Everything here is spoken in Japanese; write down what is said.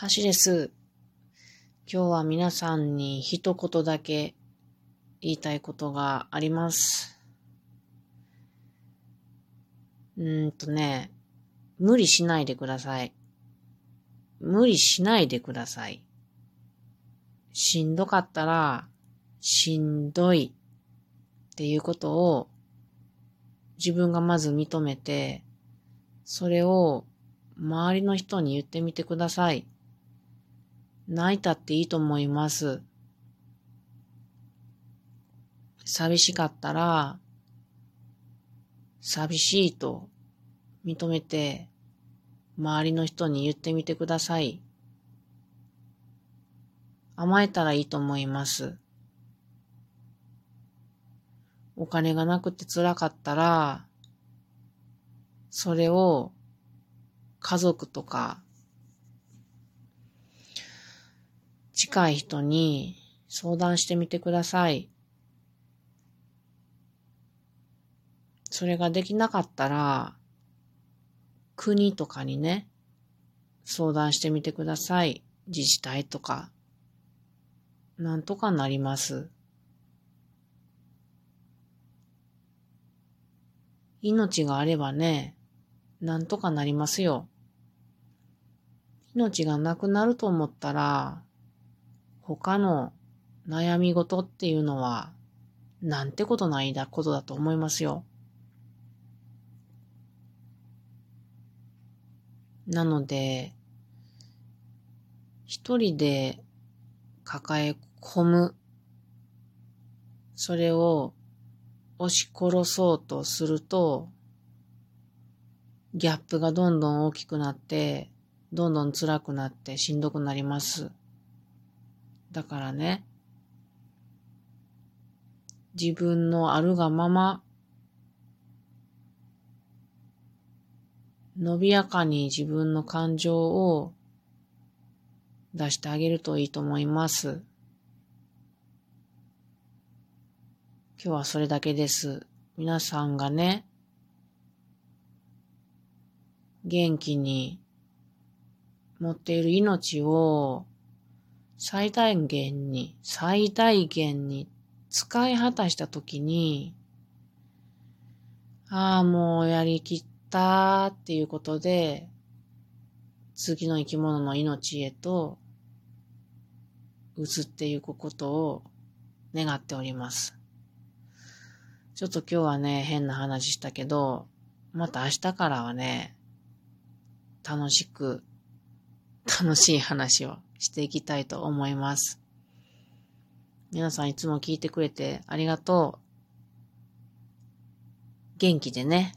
橋です。今日は皆さんに一言だけ言いたいことがあります。うんとね、無理しないでください。無理しないでください。しんどかったら、しんどいっていうことを自分がまず認めて、それを周りの人に言ってみてください。泣いたっていいと思います。寂しかったら、寂しいと認めて、周りの人に言ってみてください。甘えたらいいと思います。お金がなくて辛かったら、それを家族とか近い人に相談してみてください。それができなかったら、国とかにね、相談してみてください。自治体とか。なんとかなります。命があればね、なんとかなりますよ。命がなくなると思ったら、他の悩み事っていうのは、なんてことないだことだと思いますよ。なので、一人で抱え込む。それを押し殺そうとすると、ギャップがどんどん大きくなって、どんどん辛くなってしんどくなります。だからね、自分のあるがまま、伸びやかに自分の感情を出してあげるといいと思います。今日はそれだけです。皆さんがね、元気に持っている命を最大限に、最大限に使い果たしたときに、ああ、もうやりきったっていうことで、次の生き物の命へと移っていくことを願っております。ちょっと今日はね、変な話したけど、また明日からはね、楽しく、楽しい話をしていきたいと思います。皆さんいつも聞いてくれてありがとう。元気でね。